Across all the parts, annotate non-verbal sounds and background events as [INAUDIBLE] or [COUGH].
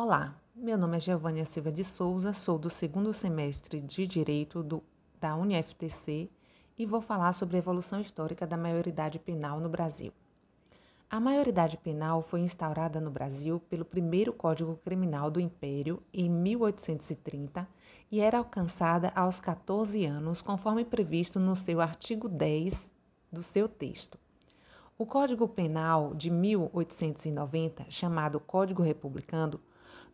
Olá, meu nome é Giovânia Silva de Souza, sou do segundo semestre de Direito do, da UniFTC e vou falar sobre a evolução histórica da maioridade penal no Brasil. A maioridade penal foi instaurada no Brasil pelo primeiro Código Criminal do Império em 1830 e era alcançada aos 14 anos, conforme previsto no seu artigo 10 do seu texto. O Código Penal de 1890, chamado Código Republicano,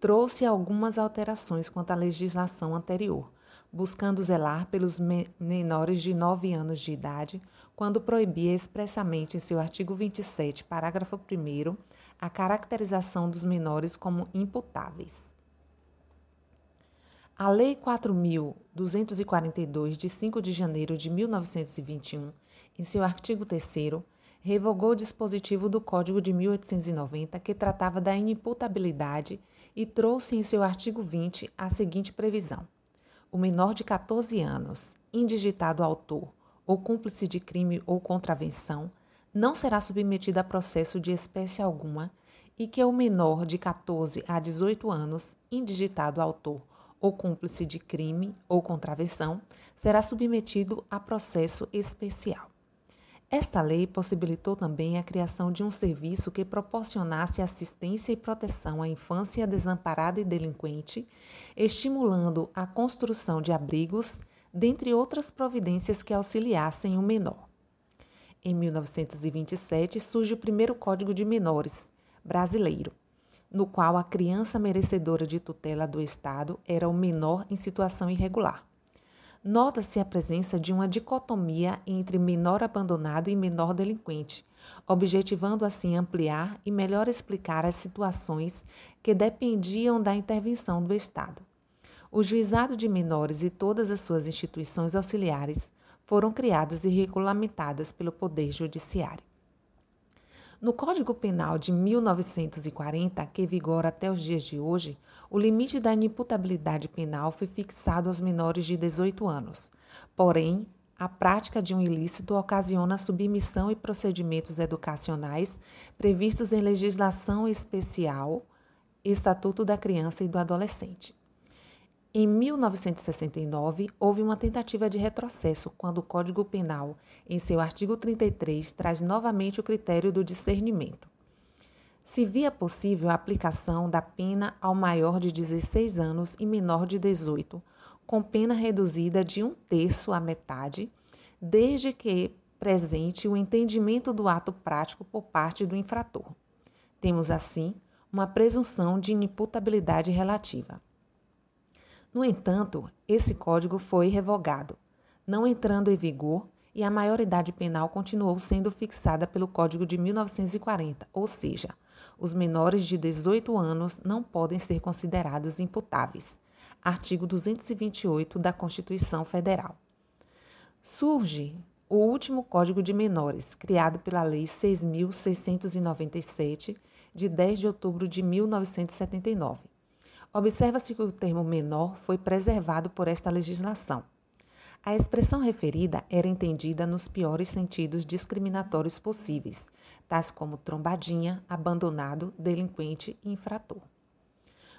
trouxe algumas alterações quanto à legislação anterior, buscando zelar pelos menores de 9 anos de idade, quando proibia expressamente em seu artigo 27, parágrafo 1, a caracterização dos menores como imputáveis. A Lei 4.242, de 5 de janeiro de 1921, em seu artigo 3, revogou o dispositivo do Código de 1890 que tratava da inimputabilidade e trouxe em seu artigo 20 a seguinte previsão: o menor de 14 anos, indigitado autor ou cúmplice de crime ou contravenção, não será submetido a processo de espécie alguma e que o menor de 14 a 18 anos, indigitado autor ou cúmplice de crime ou contravenção, será submetido a processo especial. Esta lei possibilitou também a criação de um serviço que proporcionasse assistência e proteção à infância desamparada e delinquente, estimulando a construção de abrigos, dentre outras providências que auxiliassem o menor. Em 1927 surge o primeiro Código de Menores brasileiro, no qual a criança merecedora de tutela do Estado era o menor em situação irregular nota-se a presença de uma dicotomia entre menor abandonado e menor delinquente, objetivando assim ampliar e melhor explicar as situações que dependiam da intervenção do Estado. O juizado de menores e todas as suas instituições auxiliares foram criadas e regulamentadas pelo Poder Judiciário. No Código Penal de 1940, que vigora até os dias de hoje, o limite da inimputabilidade penal foi fixado aos menores de 18 anos. Porém, a prática de um ilícito ocasiona submissão e procedimentos educacionais previstos em legislação especial, Estatuto da Criança e do Adolescente. Em 1969, houve uma tentativa de retrocesso quando o Código Penal, em seu artigo 33, traz novamente o critério do discernimento. Se via possível a aplicação da pena ao maior de 16 anos e menor de 18, com pena reduzida de um terço à metade, desde que presente o entendimento do ato prático por parte do infrator. Temos, assim, uma presunção de inimputabilidade relativa. No entanto, esse código foi revogado, não entrando em vigor, e a maioridade penal continuou sendo fixada pelo Código de 1940, ou seja, os menores de 18 anos não podem ser considerados imputáveis. Artigo 228 da Constituição Federal. Surge o último Código de Menores, criado pela Lei 6.697, de 10 de outubro de 1979 Observa-se que o termo menor foi preservado por esta legislação. A expressão referida era entendida nos piores sentidos discriminatórios possíveis, tais como trombadinha, abandonado, delinquente e infrator.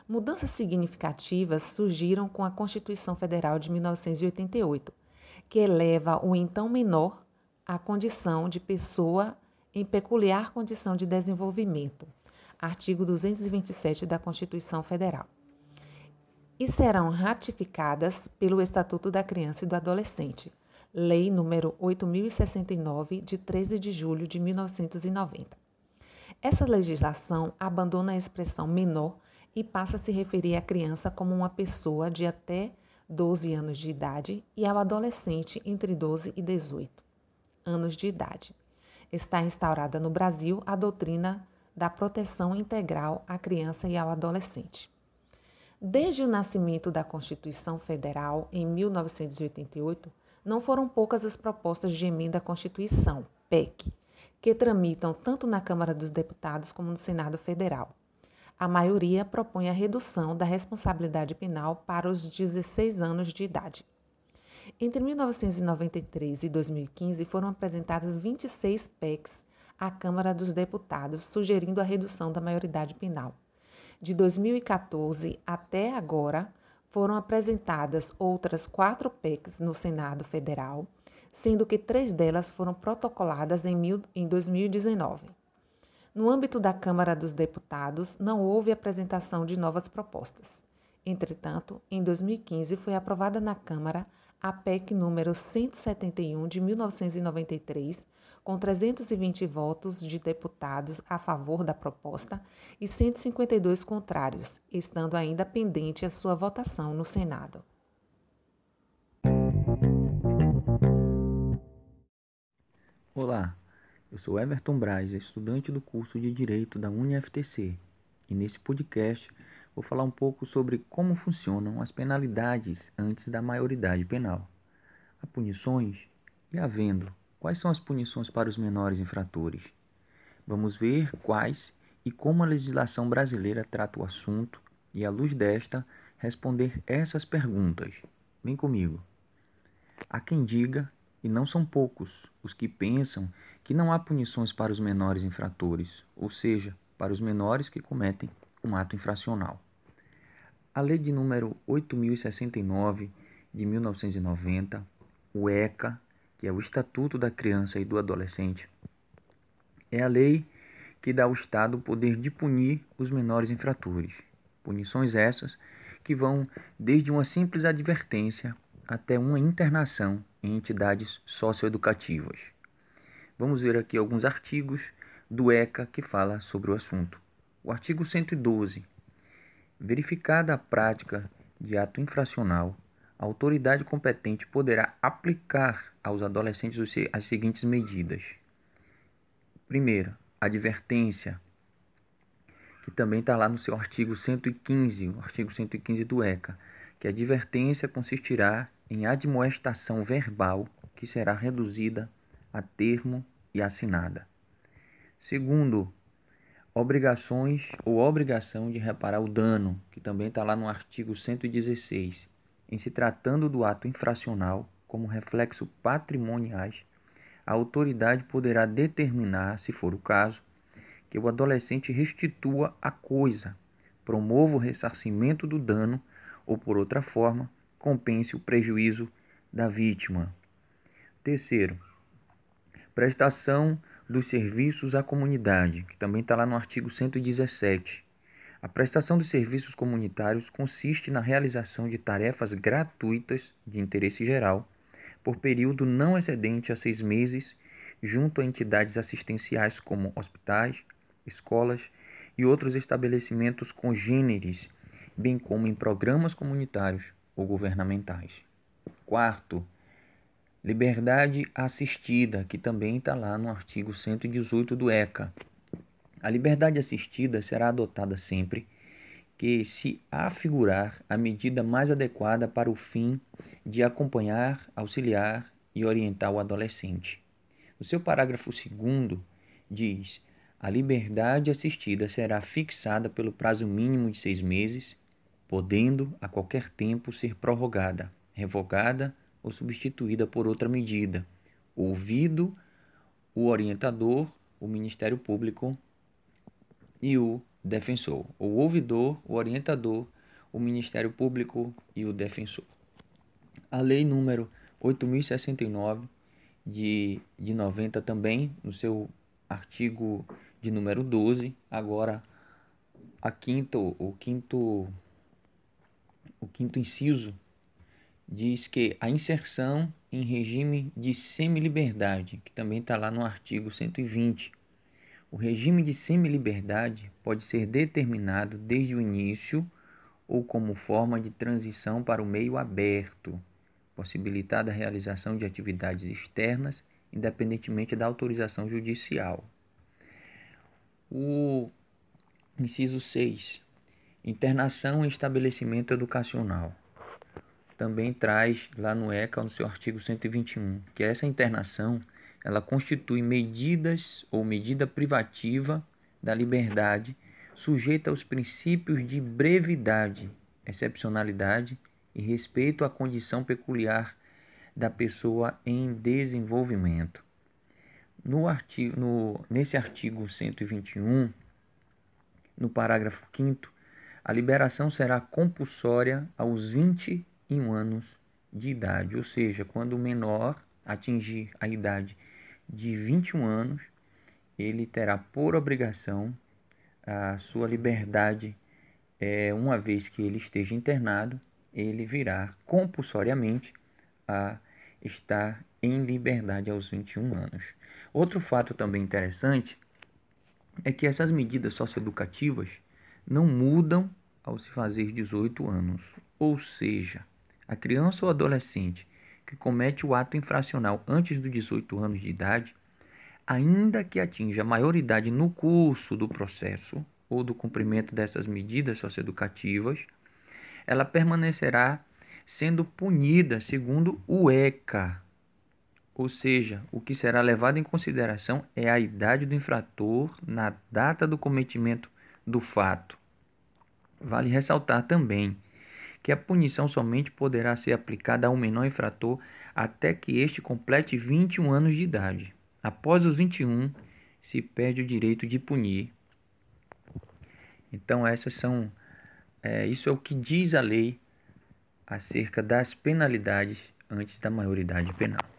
Mudanças significativas surgiram com a Constituição Federal de 1988, que eleva o então menor à condição de pessoa em peculiar condição de desenvolvimento. Artigo 227 da Constituição Federal e serão ratificadas pelo Estatuto da Criança e do Adolescente, Lei número 8069 de 13 de julho de 1990. Essa legislação abandona a expressão menor e passa a se referir à criança como uma pessoa de até 12 anos de idade e ao adolescente entre 12 e 18 anos de idade. Está instaurada no Brasil a doutrina da proteção integral à criança e ao adolescente. Desde o nascimento da Constituição Federal, em 1988, não foram poucas as propostas de emenda à Constituição, PEC, que tramitam tanto na Câmara dos Deputados como no Senado Federal. A maioria propõe a redução da responsabilidade penal para os 16 anos de idade. Entre 1993 e 2015 foram apresentadas 26 PECs à Câmara dos Deputados, sugerindo a redução da maioridade penal. De 2014 até agora, foram apresentadas outras quatro PECs no Senado Federal, sendo que três delas foram protocoladas em, mil, em 2019. No âmbito da Câmara dos Deputados, não houve apresentação de novas propostas. Entretanto, em 2015 foi aprovada na Câmara a PEC número 171 de 1993, com 320 votos de deputados a favor da proposta e 152 contrários, estando ainda pendente a sua votação no Senado. Olá, eu sou Everton Braz, estudante do curso de Direito da UniFTC, e nesse podcast vou falar um pouco sobre como funcionam as penalidades antes da maioridade penal. Há punições e havendo Quais são as punições para os menores infratores? Vamos ver quais e como a legislação brasileira trata o assunto e, à luz desta, responder essas perguntas. Vem comigo. Há quem diga, e não são poucos, os que pensam que não há punições para os menores infratores, ou seja, para os menores que cometem um ato infracional. A Lei de número 8069 de 1990, o ECA, que é o Estatuto da Criança e do Adolescente, é a lei que dá ao Estado o poder de punir os menores infratores. Punições essas que vão desde uma simples advertência até uma internação em entidades socioeducativas. Vamos ver aqui alguns artigos do ECA que fala sobre o assunto. O artigo 112. Verificada a prática de ato infracional a autoridade competente poderá aplicar aos adolescentes as seguintes medidas. Primeiro, advertência, que também está lá no seu artigo 115, o artigo 115 do ECA, que a advertência consistirá em admoestação verbal que será reduzida a termo e assinada. Segundo, obrigações ou obrigação de reparar o dano, que também está lá no artigo 116 em se tratando do ato infracional como reflexo patrimoniais, a autoridade poderá determinar, se for o caso, que o adolescente restitua a coisa, promova o ressarcimento do dano ou, por outra forma, compense o prejuízo da vítima. Terceiro, prestação dos serviços à comunidade, que também está lá no artigo 117 a prestação de serviços comunitários consiste na realização de tarefas gratuitas de interesse geral por período não excedente a seis meses junto a entidades assistenciais como hospitais, escolas e outros estabelecimentos congêneres, bem como em programas comunitários ou governamentais. Quarto, liberdade assistida, que também está lá no artigo 118 do ECA. A liberdade assistida será adotada sempre que se afigurar a medida mais adequada para o fim de acompanhar, auxiliar e orientar o adolescente. O seu parágrafo 2 diz: a liberdade assistida será fixada pelo prazo mínimo de seis meses, podendo a qualquer tempo ser prorrogada, revogada ou substituída por outra medida, ouvido o orientador, o Ministério Público e o defensor, o ouvidor, o orientador, o Ministério Público e o defensor. A lei número 8069 de, de 90 também, no seu artigo de número 12, agora a quinto, o quinto o quinto inciso diz que a inserção em regime de semi-liberdade, que também está lá no artigo 120, o regime de semi-liberdade pode ser determinado desde o início ou como forma de transição para o meio aberto, possibilitada a realização de atividades externas, independentemente da autorização judicial. O inciso 6. Internação em estabelecimento educacional. Também traz lá no ECA, no seu artigo 121, que essa internação ela constitui medidas ou medida privativa da liberdade sujeita aos princípios de brevidade, excepcionalidade e respeito à condição peculiar da pessoa em desenvolvimento. No artigo, no, nesse artigo 121, no parágrafo 5 a liberação será compulsória aos 21 anos de idade, ou seja, quando o menor atingir a idade de 21 anos, ele terá por obrigação a sua liberdade, é, uma vez que ele esteja internado, ele virá compulsoriamente a estar em liberdade aos 21 anos. Outro fato também interessante é que essas medidas socioeducativas não mudam ao se fazer 18 anos. Ou seja, a criança ou adolescente que comete o ato infracional antes dos 18 anos de idade, ainda que atinja a maioridade no curso do processo ou do cumprimento dessas medidas socioeducativas, ela permanecerá sendo punida segundo o ECA, ou seja, o que será levado em consideração é a idade do infrator na data do cometimento do fato. Vale ressaltar também que a punição somente poderá ser aplicada a um menor infrator até que este complete 21 anos de idade. Após os 21, se perde o direito de punir. Então, essas são. É, isso é o que diz a lei acerca das penalidades antes da maioridade penal.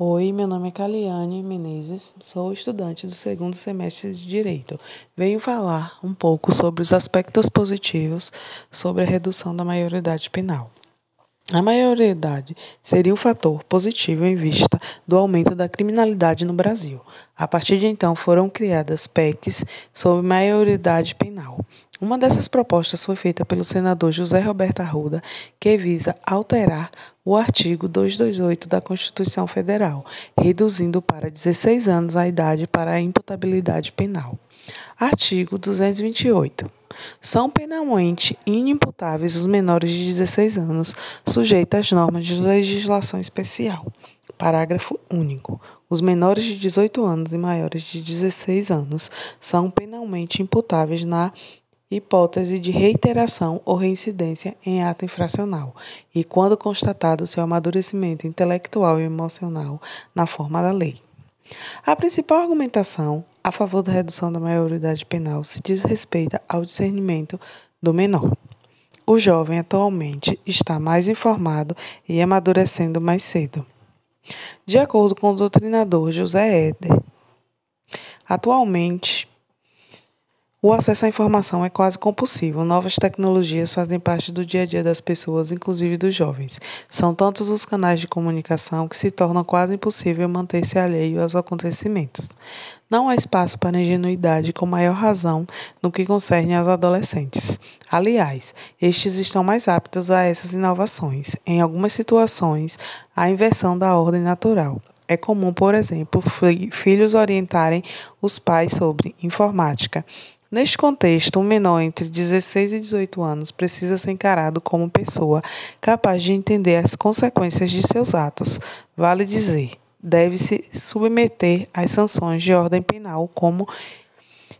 Oi, meu nome é Caliane Menezes, sou estudante do segundo semestre de Direito. Venho falar um pouco sobre os aspectos positivos sobre a redução da maioridade penal. A maioridade seria um fator positivo em vista do aumento da criminalidade no Brasil. A partir de então foram criadas PECs sobre maioridade penal. Uma dessas propostas foi feita pelo senador José Roberto Arruda, que visa alterar o artigo 228 da Constituição Federal, reduzindo para 16 anos a idade para a imputabilidade penal. Artigo 228. São penalmente inimputáveis os menores de 16 anos, sujeitos às normas de legislação especial. Parágrafo único. Os menores de 18 anos e maiores de 16 anos são penalmente imputáveis na hipótese de reiteração ou reincidência em ato infracional e quando constatado seu amadurecimento intelectual e emocional na forma da lei. A principal argumentação a favor da redução da maioridade penal se diz respeito ao discernimento do menor. O jovem atualmente está mais informado e amadurecendo mais cedo. De acordo com o doutrinador José Éder, atualmente o acesso à informação é quase compulsivo. Novas tecnologias fazem parte do dia a dia das pessoas, inclusive dos jovens. São tantos os canais de comunicação que se torna quase impossível manter-se alheio aos acontecimentos. Não há espaço para ingenuidade com maior razão no que concerne aos adolescentes. Aliás, estes estão mais aptos a essas inovações. Em algumas situações, a inversão da ordem natural. É comum, por exemplo, filhos orientarem os pais sobre informática Neste contexto, um menor entre 16 e 18 anos precisa ser encarado como pessoa capaz de entender as consequências de seus atos. Vale dizer, deve-se submeter às sanções de ordem penal, como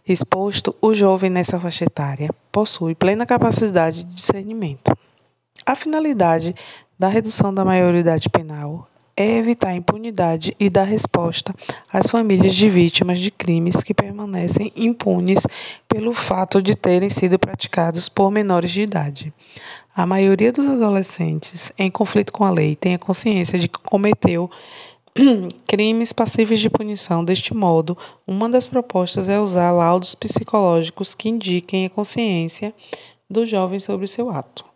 exposto, o jovem nessa faixa etária possui plena capacidade de discernimento. A finalidade da redução da maioridade penal é evitar a impunidade e dar resposta às famílias de vítimas de crimes que permanecem impunes pelo fato de terem sido praticados por menores de idade. A maioria dos adolescentes em conflito com a lei tem a consciência de que cometeu [CLEARS THROAT] crimes passíveis de punição. Deste modo, uma das propostas é usar laudos psicológicos que indiquem a consciência do jovem sobre seu ato.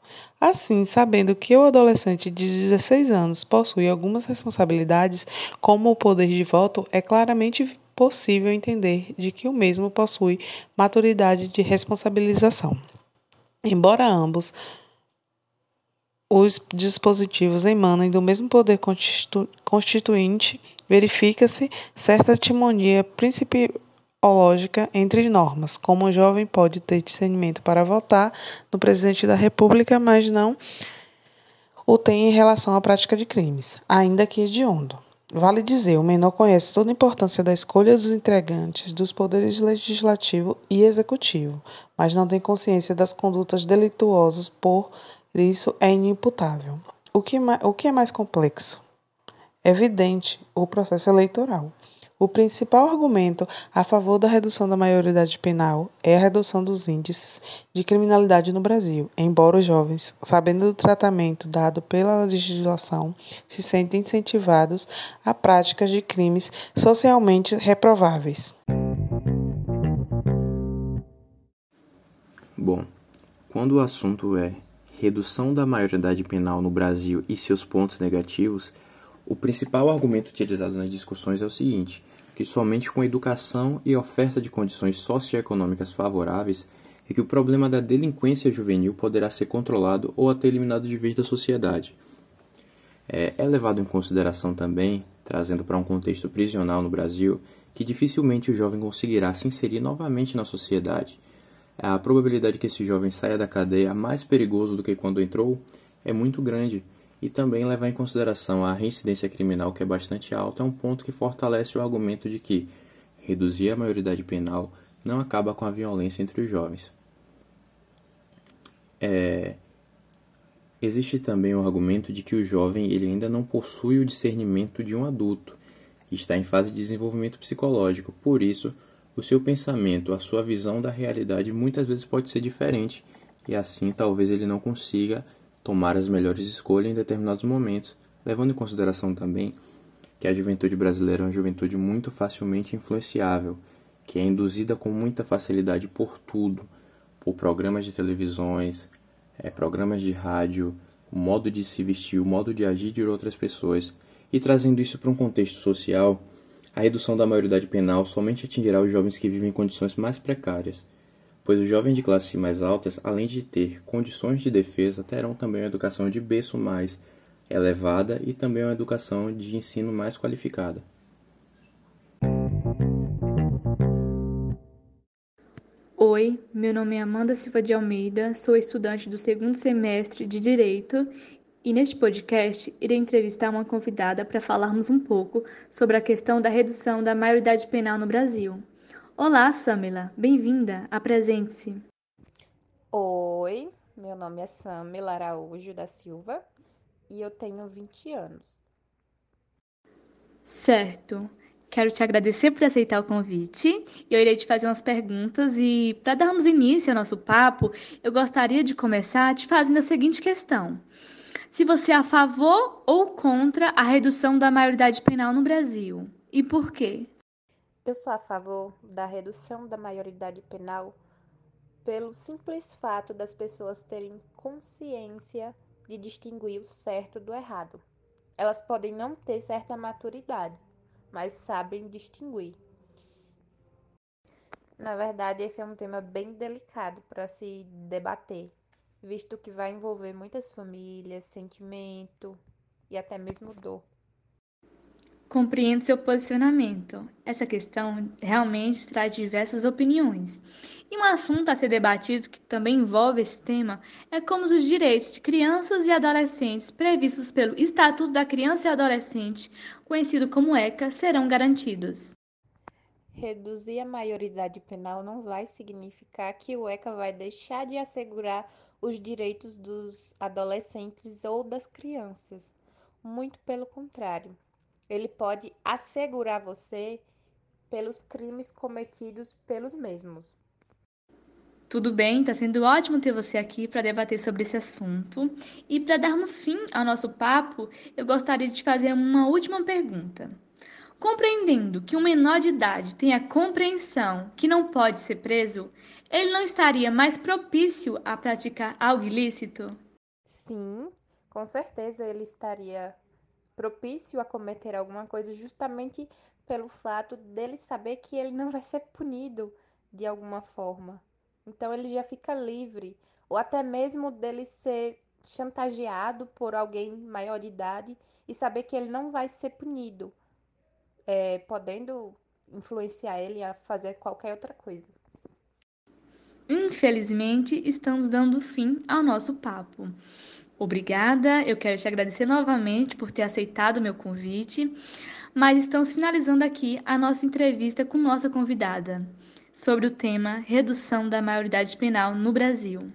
Assim, sabendo que o adolescente de 16 anos possui algumas responsabilidades, como o poder de voto, é claramente possível entender de que o mesmo possui maturidade de responsabilização. Embora ambos os dispositivos emanem do mesmo poder constituinte, verifica-se certa timonia principal lógica entre normas, como o jovem pode ter discernimento para votar no presidente da República, mas não o tem em relação à prática de crimes, ainda que hediondo. Vale dizer, o menor conhece toda a importância da escolha dos entregantes dos poderes legislativo e executivo, mas não tem consciência das condutas delituosas, por isso é inimputável. O que, o que é mais complexo? Evidente o processo eleitoral. O principal argumento a favor da redução da maioridade penal é a redução dos índices de criminalidade no Brasil, embora os jovens, sabendo do tratamento dado pela legislação, se sentem incentivados a práticas de crimes socialmente reprováveis. Bom, quando o assunto é redução da maioridade penal no Brasil e seus pontos negativos, o principal argumento utilizado nas discussões é o seguinte: que somente com educação e oferta de condições socioeconômicas favoráveis é que o problema da delinquência juvenil poderá ser controlado ou até eliminado de vez da sociedade. É, é levado em consideração também, trazendo para um contexto prisional no Brasil, que dificilmente o jovem conseguirá se inserir novamente na sociedade. A probabilidade que esse jovem saia da cadeia mais perigoso do que quando entrou é muito grande, e também levar em consideração a reincidência criminal, que é bastante alta, é um ponto que fortalece o argumento de que reduzir a maioridade penal não acaba com a violência entre os jovens. É... Existe também o argumento de que o jovem ele ainda não possui o discernimento de um adulto e está em fase de desenvolvimento psicológico, por isso, o seu pensamento, a sua visão da realidade muitas vezes pode ser diferente e assim talvez ele não consiga tomar as melhores escolhas em determinados momentos, levando em consideração também que a juventude brasileira é uma juventude muito facilmente influenciável, que é induzida com muita facilidade por tudo, por programas de televisões, é, programas de rádio, o modo de se vestir, o modo de agir de outras pessoas, e trazendo isso para um contexto social, a redução da maioridade penal somente atingirá os jovens que vivem em condições mais precárias, pois os jovens de classes mais altas, além de ter condições de defesa, terão também uma educação de berço mais elevada e também uma educação de ensino mais qualificada. Oi, meu nome é Amanda Silva de Almeida, sou estudante do segundo semestre de Direito e neste podcast irei entrevistar uma convidada para falarmos um pouco sobre a questão da redução da maioridade penal no Brasil. Olá, Samila, bem-vinda, apresente-se. Oi, meu nome é Samila Araújo da Silva e eu tenho 20 anos. Certo. Quero te agradecer por aceitar o convite. Eu irei te fazer umas perguntas e, para darmos início ao nosso papo, eu gostaria de começar te fazendo a seguinte questão: se você é a favor ou contra a redução da maioridade penal no Brasil e por quê? Eu sou a favor da redução da maioridade penal pelo simples fato das pessoas terem consciência de distinguir o certo do errado. Elas podem não ter certa maturidade, mas sabem distinguir. Na verdade, esse é um tema bem delicado para se debater, visto que vai envolver muitas famílias, sentimento e até mesmo dor. Compreendo seu posicionamento. Essa questão realmente traz diversas opiniões. E um assunto a ser debatido que também envolve esse tema é como os direitos de crianças e adolescentes previstos pelo Estatuto da Criança e Adolescente, conhecido como ECA, serão garantidos. Reduzir a maioridade penal não vai significar que o ECA vai deixar de assegurar os direitos dos adolescentes ou das crianças. Muito pelo contrário ele pode assegurar você pelos crimes cometidos pelos mesmos. Tudo bem, está sendo ótimo ter você aqui para debater sobre esse assunto. E para darmos fim ao nosso papo, eu gostaria de te fazer uma última pergunta. Compreendendo que um menor de idade tem a compreensão que não pode ser preso, ele não estaria mais propício a praticar algo ilícito? Sim, com certeza ele estaria propício a cometer alguma coisa justamente pelo fato dele saber que ele não vai ser punido de alguma forma. Então ele já fica livre, ou até mesmo dele ser chantageado por alguém maior de idade e saber que ele não vai ser punido, é, podendo influenciar ele a fazer qualquer outra coisa. Infelizmente, estamos dando fim ao nosso papo. Obrigada, eu quero te agradecer novamente por ter aceitado o meu convite, mas estamos finalizando aqui a nossa entrevista com nossa convidada sobre o tema redução da maioridade penal no Brasil.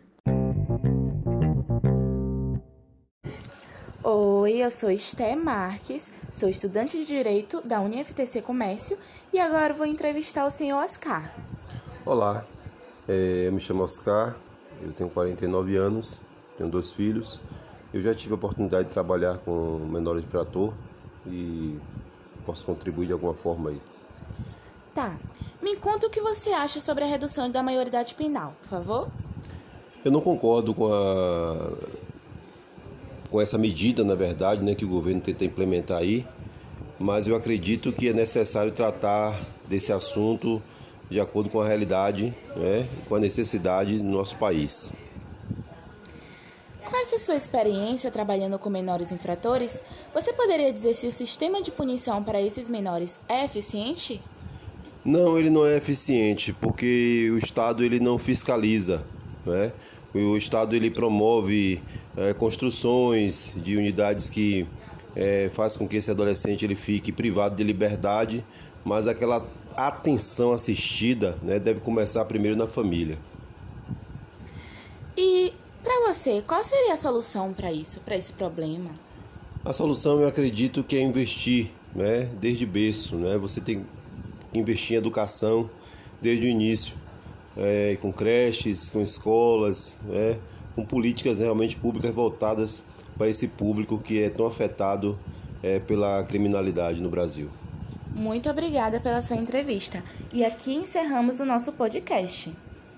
Oi, eu sou Esté Marques, sou estudante de Direito da UniFTC Comércio e agora vou entrevistar o senhor Oscar. Olá, é, eu me chamo Oscar, eu tenho 49 anos, tenho dois filhos. Eu já tive a oportunidade de trabalhar com menores infrator e posso contribuir de alguma forma aí. Tá, me conta o que você acha sobre a redução da maioridade penal, por favor. Eu não concordo com a com essa medida, na verdade, né, que o governo tenta implementar aí, mas eu acredito que é necessário tratar desse assunto de acordo com a realidade, né, com a necessidade do nosso país. Essa sua experiência trabalhando com menores infratores, você poderia dizer se o sistema de punição para esses menores é eficiente? Não, ele não é eficiente, porque o Estado ele não fiscaliza, né? O Estado ele promove é, construções de unidades que é, faz com que esse adolescente ele fique privado de liberdade, mas aquela atenção assistida né, deve começar primeiro na família. E você, qual seria a solução para isso, para esse problema? A solução eu acredito que é investir, né, desde berço, né? Você tem que investir em educação desde o início é, com creches, com escolas, é, com políticas realmente públicas voltadas para esse público que é tão afetado é, pela criminalidade no Brasil. Muito obrigada pela sua entrevista. E aqui encerramos o nosso podcast.